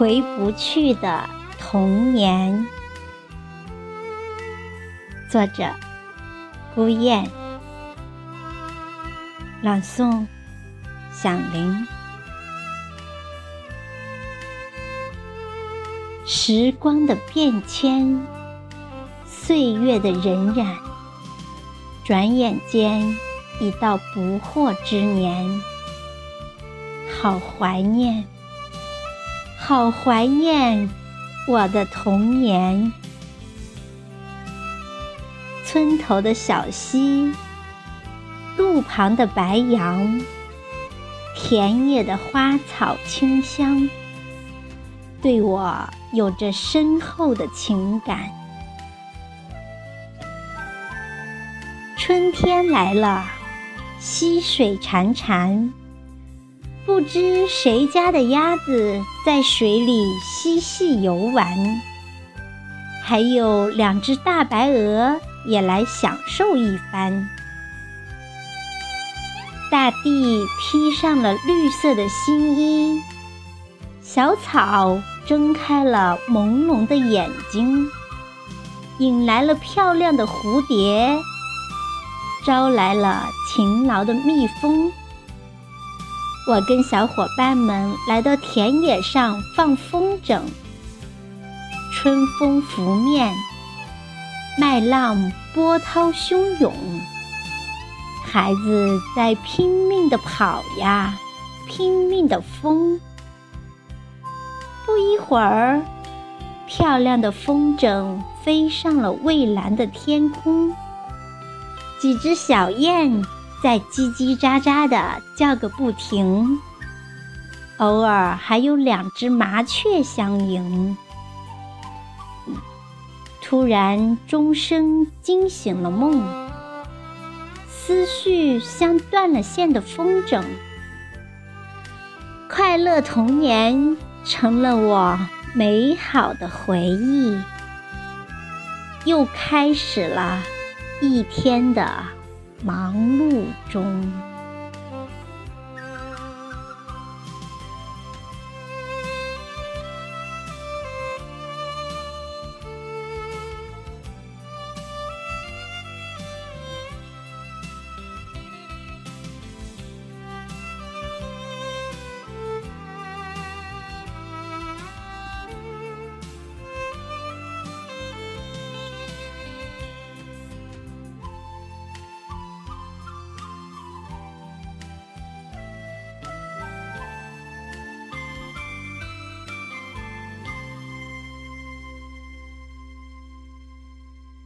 回不去的童年。作者：孤雁，朗诵：响铃。时光的变迁，岁月的荏苒，转眼间已到不惑之年。好怀念，好怀念我的童年。村头的小溪，路旁的白杨，田野的花草清香，对我有着深厚的情感。春天来了，溪水潺潺。不知谁家的鸭子在水里嬉戏游玩，还有两只大白鹅也来享受一番。大地披上了绿色的新衣，小草睁开了朦胧的眼睛，引来了漂亮的蝴蝶，招来了勤劳的蜜蜂。我跟小伙伴们来到田野上放风筝，春风拂面，麦浪波涛汹涌，孩子在拼命的跑呀，拼命的疯。不一会儿，漂亮的风筝飞上了蔚蓝的天空，几只小雁。在叽叽喳喳的叫个不停，偶尔还有两只麻雀相迎。突然，钟声惊醒了梦，思绪像断了线的风筝，快乐童年成了我美好的回忆。又开始了一天的。忙碌中。